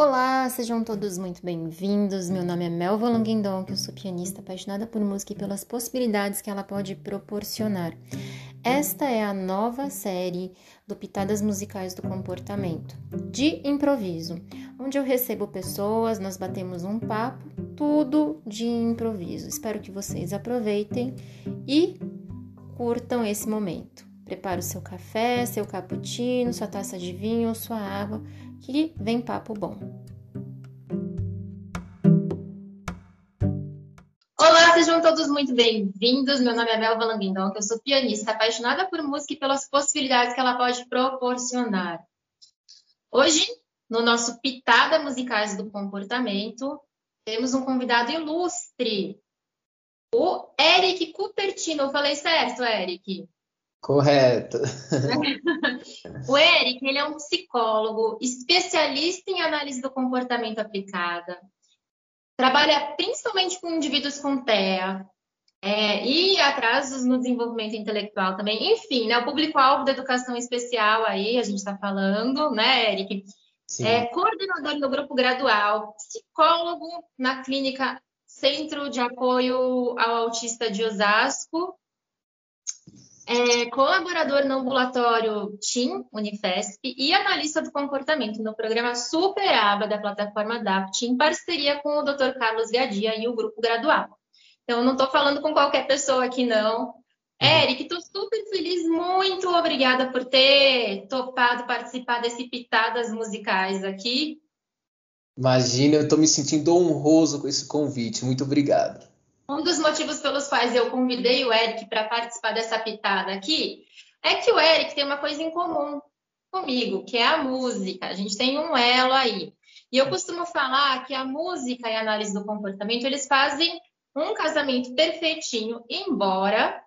Olá, sejam todos muito bem-vindos. Meu nome é Melva Longuindon, eu sou pianista apaixonada por música e pelas possibilidades que ela pode proporcionar. Esta é a nova série do Pitadas Musicais do Comportamento, de improviso, onde eu recebo pessoas, nós batemos um papo, tudo de improviso. Espero que vocês aproveitem e curtam esse momento. Prepare o seu café, seu cappuccino, sua taça de vinho ou sua água que vem papo bom. Olá, sejam todos muito bem-vindos. Meu nome é Melva Languindon, eu sou pianista, apaixonada por música e pelas possibilidades que ela pode proporcionar. Hoje, no nosso Pitada Musicais do Comportamento, temos um convidado ilustre, o Eric Cupertino. Eu falei certo, Eric? Correto. o Eric, ele é um psicólogo, especialista em análise do comportamento aplicada. Trabalha principalmente com indivíduos com TEA é, e atrasos no desenvolvimento intelectual também. Enfim, né, o público-alvo da educação especial aí, a gente está falando, né, Eric? Sim. É coordenador no grupo gradual, psicólogo na clínica Centro de Apoio ao Autista de Osasco é colaborador no ambulatório TIM Unifesp e analista do comportamento no programa Superaba da plataforma DAPT, em parceria com o Dr. Carlos Gadia e o Grupo Gradual. Então, não estou falando com qualquer pessoa aqui, não. Eric, estou super feliz, muito obrigada por ter topado participar desse Pitadas Musicais aqui. Imagina, eu estou me sentindo honroso com esse convite. Muito obrigado. Um dos motivos pelos quais eu convidei o Eric para participar dessa pitada aqui é que o Eric tem uma coisa em comum comigo, que é a música. A gente tem um elo aí. E eu costumo falar que a música e a análise do comportamento, eles fazem um casamento perfeitinho, embora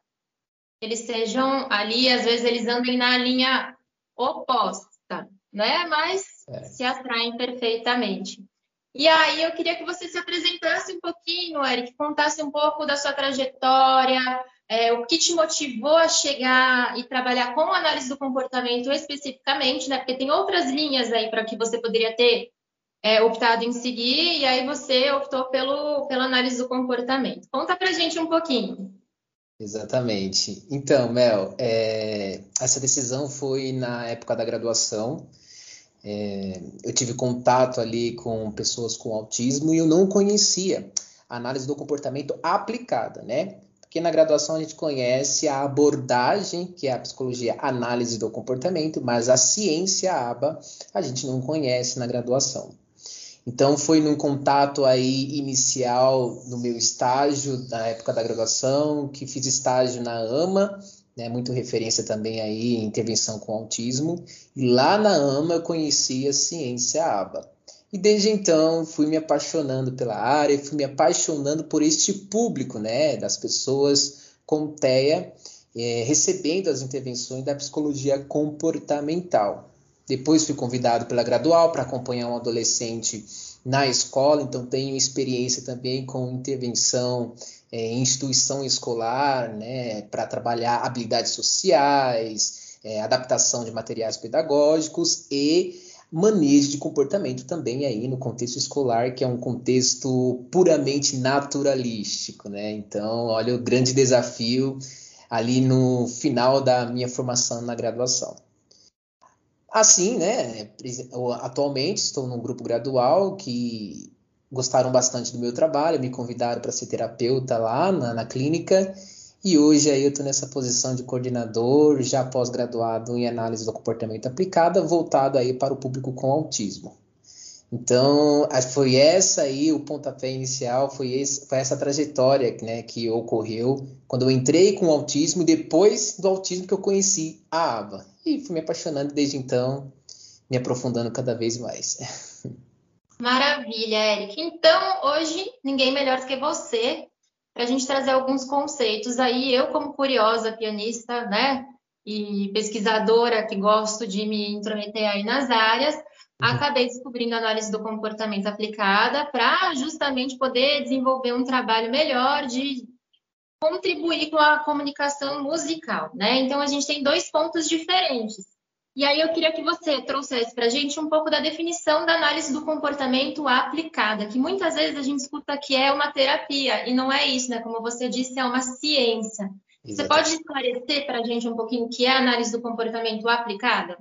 eles sejam ali, às vezes eles andem na linha oposta, né? Mas é. se atraem perfeitamente. E aí eu queria que você se apresentasse um pouquinho, Eric, contasse um pouco da sua trajetória, é, o que te motivou a chegar e trabalhar com análise do comportamento especificamente, né? Porque tem outras linhas aí para que você poderia ter é, optado em seguir, e aí você optou pelo, pela análise do comportamento. Conta pra gente um pouquinho. Exatamente. Então, Mel, é, essa decisão foi na época da graduação. É, eu tive contato ali com pessoas com autismo e eu não conhecia a análise do comportamento aplicada, né? Porque na graduação a gente conhece a abordagem, que é a psicologia análise do comportamento, mas a ciência a aba a gente não conhece na graduação. Então foi num contato aí inicial no meu estágio na época da graduação, que fiz estágio na AMA, né, muito referência também aí em intervenção com autismo. E lá na AMA eu conheci a ciência ABA. E desde então fui me apaixonando pela área, fui me apaixonando por este público, né, das pessoas com TEA, é, recebendo as intervenções da psicologia comportamental. Depois fui convidado pela Gradual para acompanhar um adolescente na escola, então tenho experiência também com intervenção é, instituição escolar, né, para trabalhar habilidades sociais, é, adaptação de materiais pedagógicos e manejo de comportamento também aí no contexto escolar, que é um contexto puramente naturalístico, né? Então, olha o grande desafio ali no final da minha formação na graduação. Assim, né, atualmente estou num grupo gradual que gostaram bastante do meu trabalho, me convidaram para ser terapeuta lá na, na clínica e hoje aí eu estou nessa posição de coordenador, já pós-graduado em análise do comportamento aplicada, voltado aí para o público com autismo. Então, foi essa aí o pontapé inicial, foi, esse, foi essa trajetória né, que ocorreu quando eu entrei com o autismo, depois do autismo que eu conheci a ABA. E fui me apaixonando desde então, me aprofundando cada vez mais. Maravilha, Eric. Então, hoje, ninguém melhor do que você para a gente trazer alguns conceitos aí. Eu, como curiosa pianista, né, e pesquisadora que gosto de me intrometer aí nas áreas, acabei descobrindo a análise do comportamento aplicada para justamente poder desenvolver um trabalho melhor de contribuir com a comunicação musical, né? Então a gente tem dois pontos diferentes. E aí eu queria que você trouxesse para a gente um pouco da definição da análise do comportamento aplicada, que muitas vezes a gente escuta que é uma terapia, e não é isso, né? Como você disse, é uma ciência. Exatamente. Você pode esclarecer para a gente um pouquinho o que é a análise do comportamento aplicada?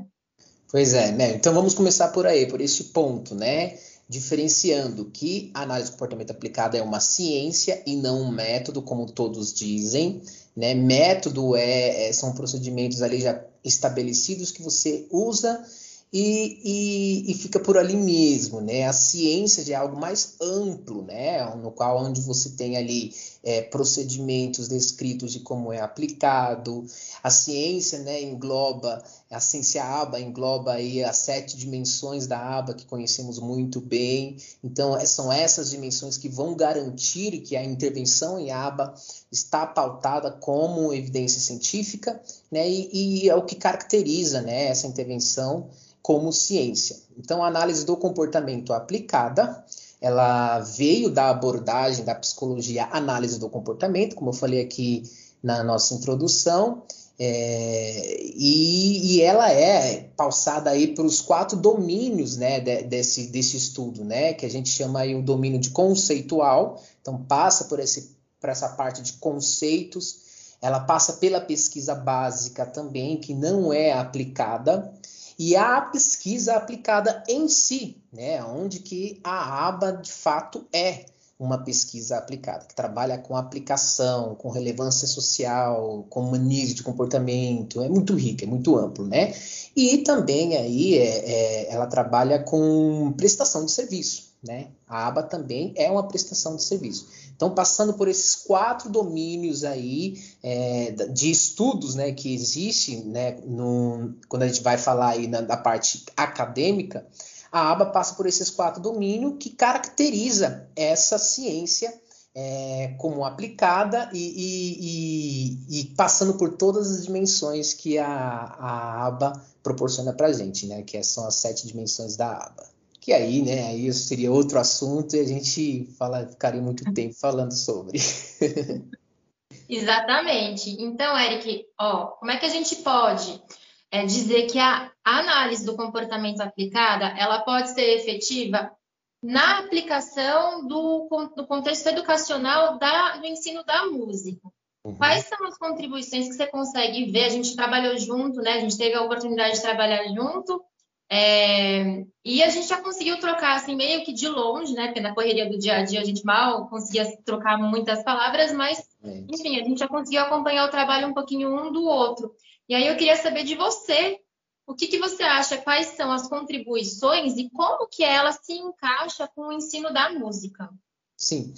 Pois é, né? Então vamos começar por aí, por este ponto, né? Diferenciando que a análise do comportamento aplicada é uma ciência e não um método, como todos dizem. Né? Método é, é, são procedimentos ali já estabelecidos que você usa e, e, e, fica por ali mesmo, né? A ciência é algo mais amplo, né? No qual onde você tem ali é, procedimentos descritos de como é aplicado. A ciência, né, engloba a ciência aba engloba aí as sete dimensões da aba que conhecemos muito bem. Então é, são essas dimensões que vão garantir que a intervenção em aba está pautada como evidência científica, né? E, e é o que caracteriza, né, essa intervenção como ciência. Então, a análise do comportamento aplicada, ela veio da abordagem da psicologia análise do comportamento, como eu falei aqui na nossa introdução, é, e, e, ela é pausada aí para os quatro domínios né, de, desse, desse estudo, né, que a gente chama aí o domínio de conceitual, então passa por, esse, por essa parte de conceitos, ela passa pela pesquisa básica também, que não é aplicada, e a pesquisa aplicada em si, né, onde que a aba de fato é uma pesquisa aplicada, que trabalha com aplicação, com relevância social, com manejo de comportamento, é muito rica, é muito amplo, né? E também aí é, é, ela trabalha com prestação de serviço, né? A aba também é uma prestação de serviço. Então, passando por esses quatro domínios aí é, de estudos né, que existem, né, no, quando a gente vai falar aí na, da parte acadêmica, a aba passa por esses quatro domínios que caracteriza essa ciência é, como aplicada e, e, e, e, passando por todas as dimensões que a, a aba proporciona para a gente, né? Que são as sete dimensões da aba que aí, né, aí seria outro assunto e a gente fala, ficaria muito tempo falando sobre. Exatamente. Então, Eric, ó, como é que a gente pode é, dizer que a análise do comportamento aplicada, ela pode ser efetiva na aplicação do, do contexto educacional da, do ensino da música? Uhum. Quais são as contribuições que você consegue ver? A gente trabalhou junto, né? A gente teve a oportunidade de trabalhar junto é, e a gente já conseguiu trocar assim meio que de longe, né? Porque na correria do dia a dia a gente mal conseguia trocar muitas palavras, mas enfim, a gente já conseguiu acompanhar o trabalho um pouquinho um do outro. E aí eu queria saber de você, o que, que você acha, quais são as contribuições e como que ela se encaixa com o ensino da música? Sim.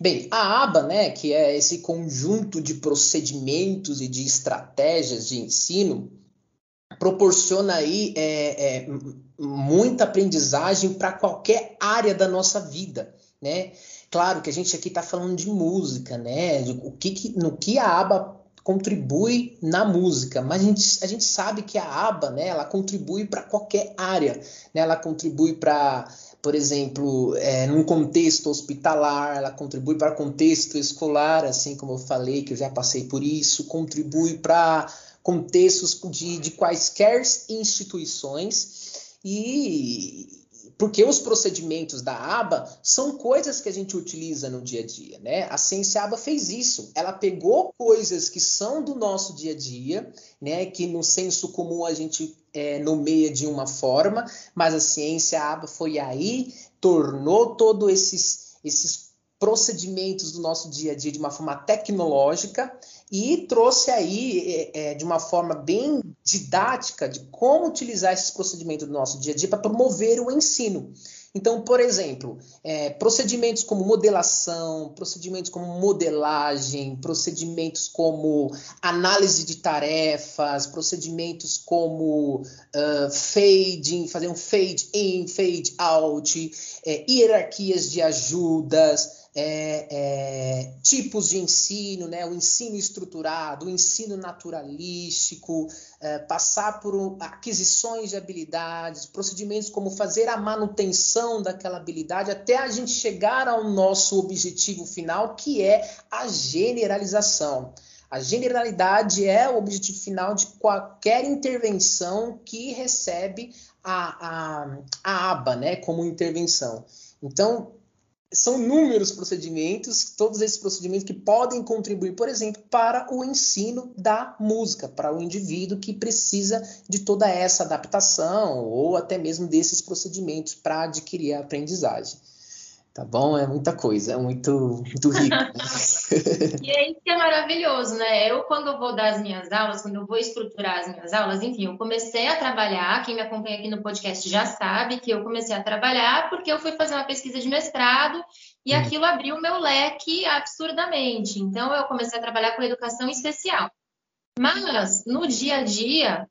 Bem, a aba, né, que é esse conjunto de procedimentos e de estratégias de ensino, proporciona aí é, é, muita aprendizagem para qualquer área da nossa vida, né? Claro que a gente aqui está falando de música, né? O que, que, no que a aba contribui na música, mas a gente, a gente sabe que a aba, né? Ela contribui para qualquer área, né? Ela contribui para por exemplo, é, num contexto hospitalar, ela contribui para contexto escolar, assim como eu falei, que eu já passei por isso, contribui para contextos de, de quaisquer instituições e porque os procedimentos da aba são coisas que a gente utiliza no dia a dia, né? A ciência aba fez isso. Ela pegou coisas que são do nosso dia a dia, né? Que no senso comum a gente é, nomeia de uma forma, mas a ciência aba foi aí, tornou todos esses, esses procedimentos do nosso dia a dia de uma forma tecnológica e trouxe aí é, é, de uma forma bem didática de como utilizar esses procedimentos do nosso dia a dia para promover o ensino. Então, por exemplo, é, procedimentos como modelação, procedimentos como modelagem, procedimentos como análise de tarefas, procedimentos como uh, fading, fazer um fade in, fade out, é, hierarquias de ajudas, é, é, tipos de ensino, né? o ensino estruturado, o ensino naturalístico, é, passar por aquisições de habilidades, procedimentos como fazer a manutenção daquela habilidade até a gente chegar ao nosso objetivo final, que é a generalização. A generalidade é o objetivo final de qualquer intervenção que recebe a, a, a aba, né, como intervenção. Então, são inúmeros procedimentos, todos esses procedimentos que podem contribuir, por exemplo, para o ensino da música, para o indivíduo que precisa de toda essa adaptação ou até mesmo desses procedimentos para adquirir a aprendizagem. Tá bom? É muita coisa, é muito, muito rico. Né? e é isso que é maravilhoso, né? Eu, quando eu vou dar as minhas aulas, quando eu vou estruturar as minhas aulas, enfim, eu comecei a trabalhar, quem me acompanha aqui no podcast já sabe que eu comecei a trabalhar porque eu fui fazer uma pesquisa de mestrado e hum. aquilo abriu o meu leque absurdamente. Então, eu comecei a trabalhar com educação especial. Mas, no dia a dia,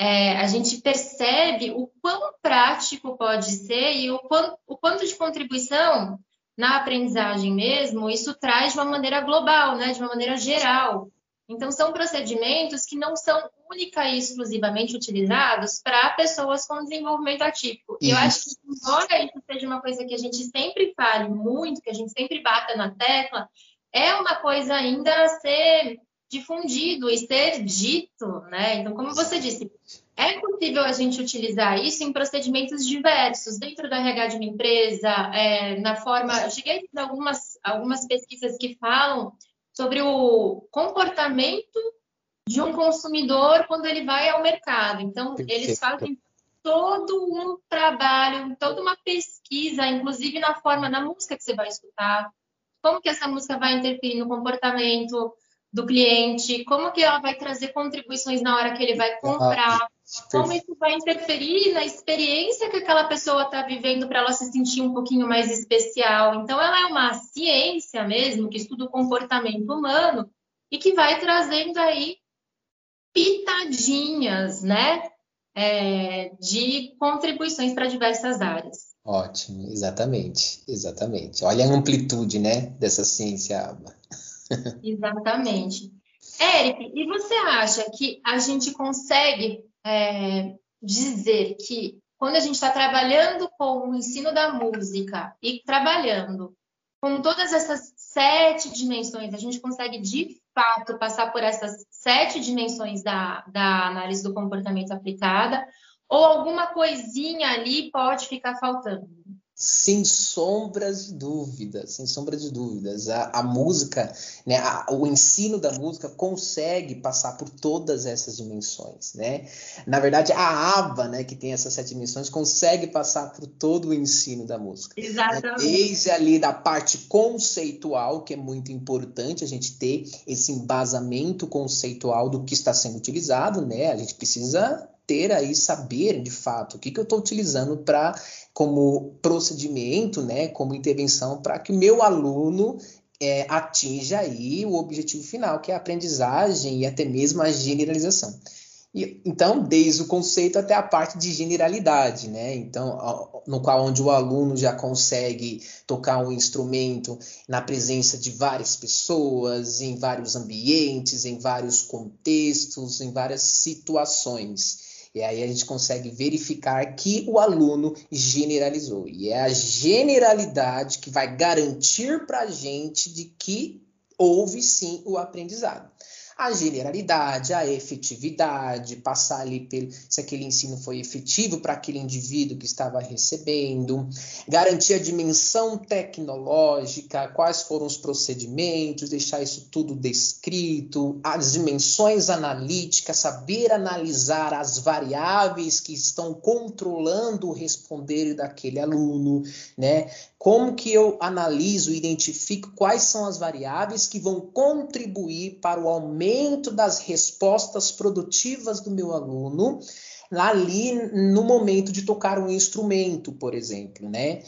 é, a gente percebe o quão prático pode ser e o, quão, o quanto de contribuição na aprendizagem mesmo isso traz de uma maneira global, né, de uma maneira geral. Então, são procedimentos que não são única e exclusivamente utilizados para pessoas com desenvolvimento atípico. E eu acho que, embora isso seja uma coisa que a gente sempre fale muito, que a gente sempre bata na tecla, é uma coisa ainda a ser difundido e ser dito, né? Então, como você disse, é possível a gente utilizar isso em procedimentos diversos, dentro da RH de uma empresa, é, na forma. Eu cheguei a algumas, algumas pesquisas que falam sobre o comportamento de um consumidor quando ele vai ao mercado. Então, eles fazem todo um trabalho, toda uma pesquisa, inclusive na forma, na música que você vai escutar, como que essa música vai interferir no comportamento do cliente, como que ela vai trazer contribuições na hora que ele vai comprar, como isso vai interferir na experiência que aquela pessoa está vivendo para ela se sentir um pouquinho mais especial. Então, ela é uma ciência mesmo que estuda o comportamento humano e que vai trazendo aí pitadinhas, né, é, de contribuições para diversas áreas. Ótimo, exatamente, exatamente. Olha a amplitude, né, dessa ciência. Exatamente. Eric, e você acha que a gente consegue é, dizer que quando a gente está trabalhando com o ensino da música e trabalhando com todas essas sete dimensões, a gente consegue de fato passar por essas sete dimensões da, da análise do comportamento aplicada, ou alguma coisinha ali pode ficar faltando? Sem sombras de dúvidas, sem sombra de dúvidas. A, a música, né, a, o ensino da música consegue passar por todas essas dimensões, né? Na verdade, a aba, né, que tem essas sete dimensões, consegue passar por todo o ensino da música. Exatamente. Desde ali da parte conceitual, que é muito importante a gente ter esse embasamento conceitual do que está sendo utilizado, né? A gente precisa ter aí saber de fato o que, que eu estou utilizando para como procedimento, né, como intervenção para que o meu aluno é, atinja aí o objetivo final, que é a aprendizagem e até mesmo a generalização. E, então, desde o conceito até a parte de generalidade, né? Então, no qual onde o aluno já consegue tocar um instrumento na presença de várias pessoas, em vários ambientes, em vários contextos, em várias situações. E aí a gente consegue verificar que o aluno generalizou. E é a generalidade que vai garantir para a gente de que houve sim o aprendizado a generalidade, a efetividade, passar ali pelo, se aquele ensino foi efetivo para aquele indivíduo que estava recebendo, garantir a dimensão tecnológica, quais foram os procedimentos, deixar isso tudo descrito, as dimensões analíticas, saber analisar as variáveis que estão controlando o responder daquele aluno, né? Como que eu analiso, identifico quais são as variáveis que vão contribuir para o aumento das respostas produtivas do meu aluno ali no momento de tocar um instrumento, por exemplo, né?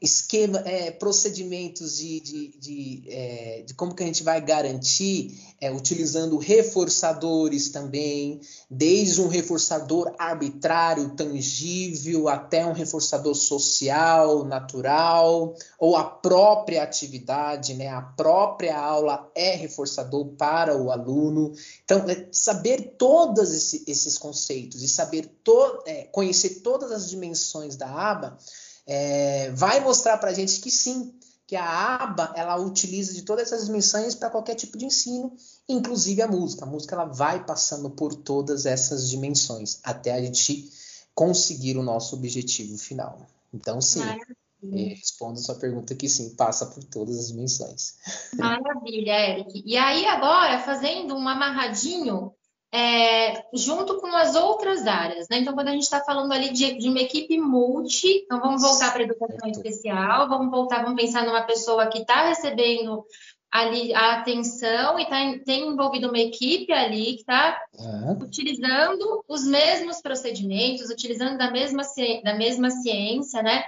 Esquema, é, procedimentos de, de, de, é, de, como que a gente vai garantir, é, utilizando reforçadores também, desde um reforçador arbitrário, tangível, até um reforçador social, natural, ou a própria atividade, né? A própria aula é reforçador para o aluno. Então, é saber todos esse, esses conceitos e saber to, é, conhecer todas as dimensões da aba, é, vai mostrar para a gente que sim, que a aba ela utiliza de todas essas dimensões para qualquer tipo de ensino, inclusive a música. A música ela vai passando por todas essas dimensões até a gente conseguir o nosso objetivo final. Então, sim, é, respondo a sua pergunta que sim, passa por todas as dimensões. Maravilha, Eric. E aí, agora, fazendo um amarradinho é, junto com as outras áreas, né? Então, quando a gente está falando ali de, de, uma equipe multi, então vamos voltar para a educação especial, vamos voltar, vamos pensar numa pessoa que está recebendo ali a atenção e tá, tem envolvido uma equipe ali que está uhum. utilizando os mesmos procedimentos, utilizando da mesma, da mesma ciência, né?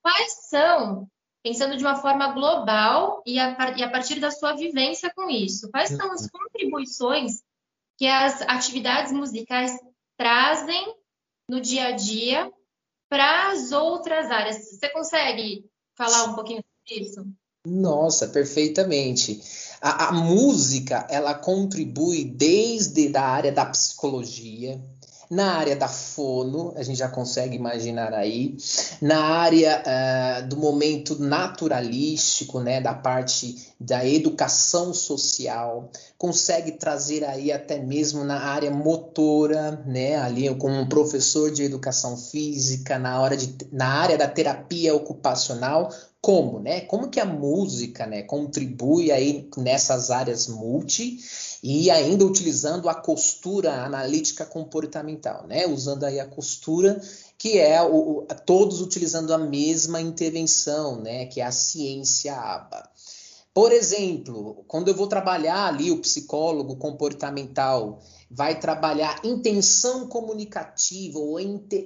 Quais são, pensando de uma forma global e a, e a partir da sua vivência com isso, quais são as contribuições que as atividades musicais trazem no dia a dia para as outras áreas? Você consegue falar um pouquinho sobre isso? Nossa, perfeitamente. A, a, música, ela contribui desde a área da psicologia, na área da fono, a gente já consegue imaginar aí, na área uh, do momento naturalístico, né, da parte da educação social, consegue trazer aí até mesmo na área motora, né, ali como um professor de educação física, na, hora de, na área da terapia ocupacional, como, né? Como que a música, né, contribui aí nessas áreas multi e ainda utilizando a costura analítica comportamental, né? Usando aí a costura que é o, o, todos utilizando a mesma intervenção, né? Que é a ciência ABA. Por exemplo, quando eu vou trabalhar ali o psicólogo comportamental vai trabalhar intenção comunicativa ou,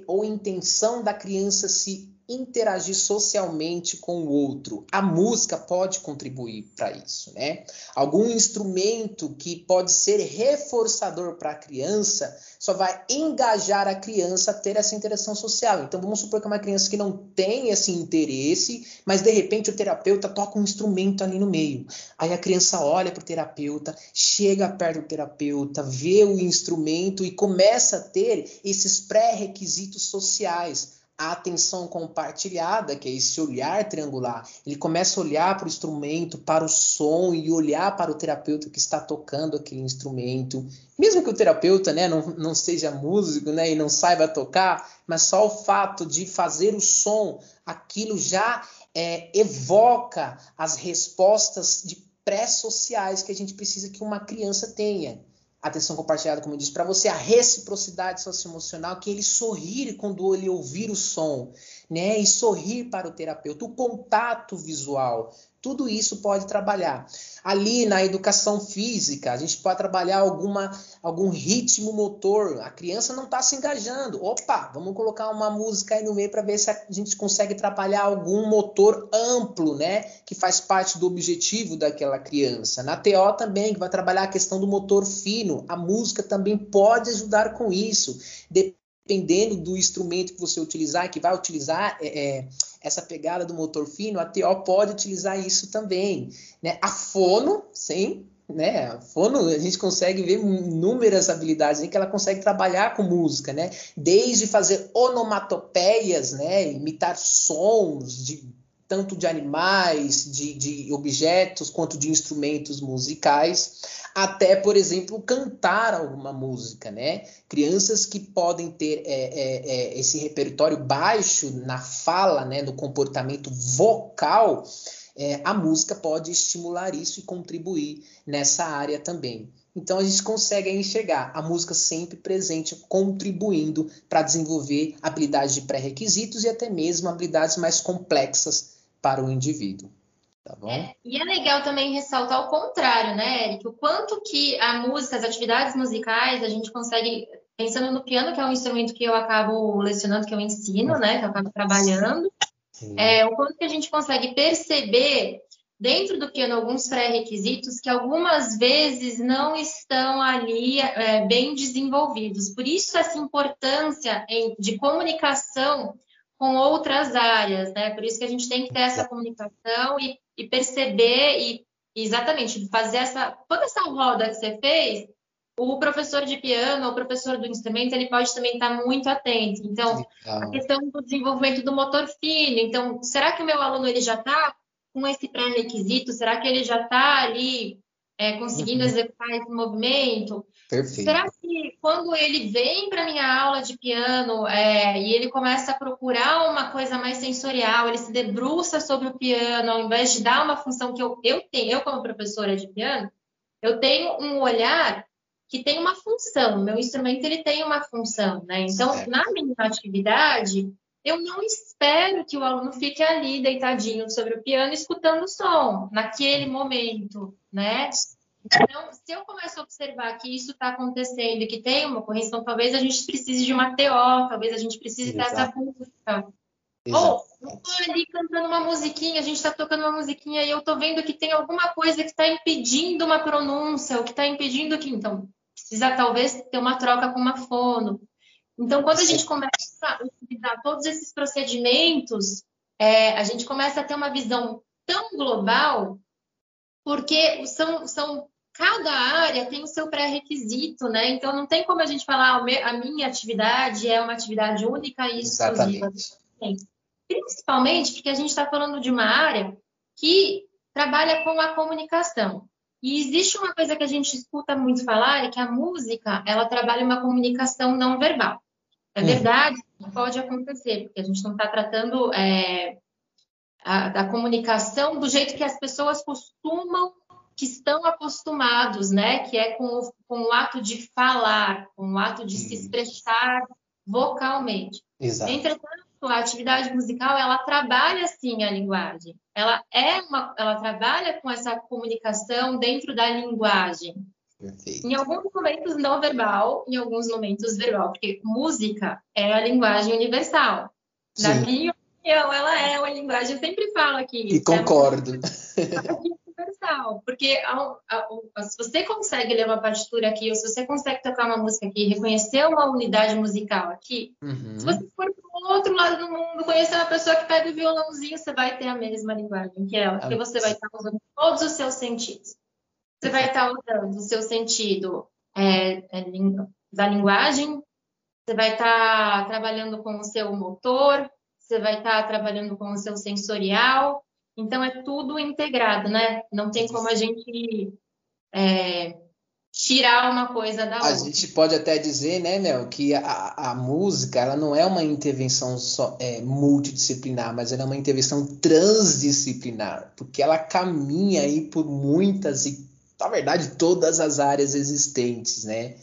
ou intenção da criança se interagir socialmente com o outro. A música pode contribuir para isso, né? Algum instrumento que pode ser reforçador para a criança só vai engajar a criança a ter essa interação social. Então vamos supor que é uma criança que não tem esse interesse, mas de repente o terapeuta toca um instrumento ali no meio. Aí a criança olha para o terapeuta, chega perto do terapeuta, vê o instrumento e começa a ter esses pré-requisitos sociais a atenção compartilhada, que é esse olhar triangular. Ele começa a olhar para o instrumento, para o som e olhar para o terapeuta que está tocando aquele instrumento. Mesmo que o terapeuta né, não, não seja músico né, e não saiba tocar, mas só o fato de fazer o som, aquilo já é, evoca as respostas de pré-sociais que a gente precisa que uma criança tenha atenção compartilhada, como eu disse, para você a reciprocidade socioemocional, que ele sorrir quando ele ouvir o som, né? E sorrir para o terapeuta, o contato visual, tudo isso pode trabalhar. Ali na educação física, a gente pode trabalhar alguma, algum ritmo motor. A criança não está se engajando. Opa, vamos colocar uma música aí no meio para ver se a gente consegue trabalhar algum motor amplo, né? Que faz parte do objetivo daquela criança. Na TO também, que vai trabalhar a questão do motor fino. A música também pode ajudar com isso. Dependendo do instrumento que você utilizar, que vai utilizar. É, é, essa pegada do motor fino, a TO pode utilizar isso também. Né? A fono, sim, né? A fono, a gente consegue ver inúmeras habilidades que ela consegue trabalhar com música, né? Desde fazer onomatopeias, né? Imitar sons de tanto de animais, de, de objetos, quanto de instrumentos musicais, até, por exemplo, cantar alguma música, né? Crianças que podem ter é, é, é, esse repertório baixo na fala, né, no comportamento vocal, é, a música pode estimular isso e contribuir nessa área também. Então a gente consegue enxergar a música sempre presente, contribuindo para desenvolver habilidades de pré-requisitos e até mesmo habilidades mais complexas para o indivíduo. Tá bom? É, e é legal também ressaltar o contrário, né, Eric? O quanto que a música, as atividades musicais, a gente consegue, pensando no piano, que é um instrumento que eu acabo lecionando, que eu ensino, né, que eu acabo trabalhando, é, o quanto que a gente consegue perceber dentro do piano alguns pré-requisitos que algumas vezes não estão ali é, bem desenvolvidos. Por isso essa importância em, de comunicação com outras áreas, né? Por isso que a gente tem que ter essa comunicação e, e perceber e exatamente fazer essa toda essa roda que você fez. O professor de piano, o professor do instrumento, ele pode também estar muito atento. Então, a questão do desenvolvimento do motor fino. Então, será que o meu aluno ele já está com com esse pré-requisito? Será que ele já está ali é, conseguindo uhum. executar esse movimento? Perfeito. Será que quando ele vem para minha aula de piano é, e ele começa a procurar uma coisa mais sensorial, ele se debruça sobre o piano, ao invés de dar uma função que eu, eu tenho, eu como professora de piano, eu tenho um olhar que tem uma função, meu instrumento ele tem uma função, né? Então, certo. na minha atividade, eu não espero que o aluno fique ali deitadinho sobre o piano escutando o som naquele momento, né? Então, se eu começo a observar que isso está acontecendo e que tem uma então talvez a gente precise de uma TO, talvez a gente precise Exato. ter essa música. Ou eu estou ali cantando uma musiquinha, a gente está tocando uma musiquinha e eu estou vendo que tem alguma coisa que está impedindo uma pronúncia, ou que está impedindo que. Então, precisa talvez ter uma troca com uma fono. Então, quando a gente começa a utilizar todos esses procedimentos, é, a gente começa a ter uma visão tão global, porque são, são cada área tem o seu pré-requisito, né? Então, não tem como a gente falar a minha atividade é uma atividade única e exclusiva. Principalmente porque a gente está falando de uma área que trabalha com a comunicação. E existe uma coisa que a gente escuta muito falar, é que a música, ela trabalha uma comunicação não verbal. É hum. verdade, pode acontecer, porque a gente não está tratando é, a, da comunicação do jeito que as pessoas costumam, que estão acostumados, né? Que é com o, com o ato de falar, com o ato de se expressar vocalmente. Exato. Entretanto, a atividade musical, ela trabalha sim a linguagem. Ela é uma, ela trabalha com essa comunicação dentro da linguagem. Perfeito. Em alguns momentos não verbal, em alguns momentos verbal, porque música é a linguagem universal. Sim. Na minha opinião, ela é uma linguagem, eu sempre falo aqui. E concordo. É porque ao, ao, se você consegue ler uma partitura aqui, ou se você consegue tocar uma música aqui, reconhecer uma unidade musical aqui, uhum. se você for para o outro lado do mundo, conhecer uma pessoa que pega o violãozinho, você vai ter a mesma linguagem que ela, porque você vai estar usando todos os seus sentidos. Você vai estar usando o seu sentido é, é, da linguagem, você vai estar trabalhando com o seu motor, você vai estar trabalhando com o seu sensorial. Então, é tudo integrado, né? Não tem como a gente é, tirar uma coisa da outra. A gente pode até dizer, né, Mel, que a, a música ela não é uma intervenção só é, multidisciplinar, mas ela é uma intervenção transdisciplinar, porque ela caminha aí por muitas e na verdade, todas as áreas existentes, né?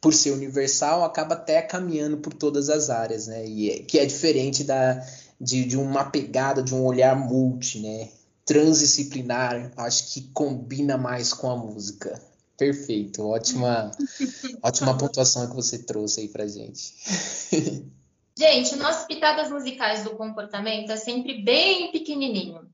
Por ser universal, acaba até caminhando por todas as áreas, né? E é, que é diferente da, de, de uma pegada, de um olhar multi, né? Transdisciplinar, acho que combina mais com a música. Perfeito, ótima, ótima pontuação que você trouxe aí pra gente. Gente, o nosso Pitadas Musicais do Comportamento é sempre bem pequenininho.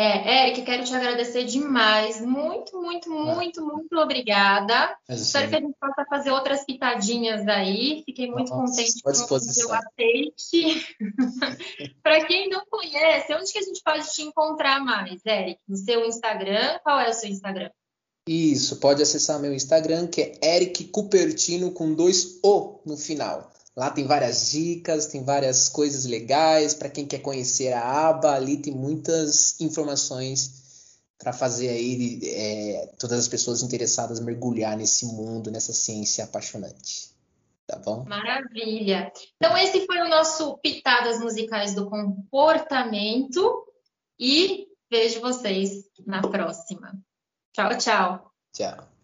É, Eric, quero te agradecer demais. Muito, muito, ah. muito, muito obrigada. Espero que a gente possa fazer outras pitadinhas aí. Fiquei muito Nossa, contente com o seu aceite. Para quem não conhece, onde que a gente pode te encontrar mais, Eric? No seu Instagram? Qual é o seu Instagram? Isso, pode acessar meu Instagram, que é Eric Cupertino com dois O no final. Lá tem várias dicas, tem várias coisas legais para quem quer conhecer a aba. Ali tem muitas informações para fazer aí é, todas as pessoas interessadas mergulhar nesse mundo, nessa ciência apaixonante. Tá bom? Maravilha. Então esse foi o nosso Pitadas Musicais do Comportamento e vejo vocês na próxima. Tchau, tchau. Tchau.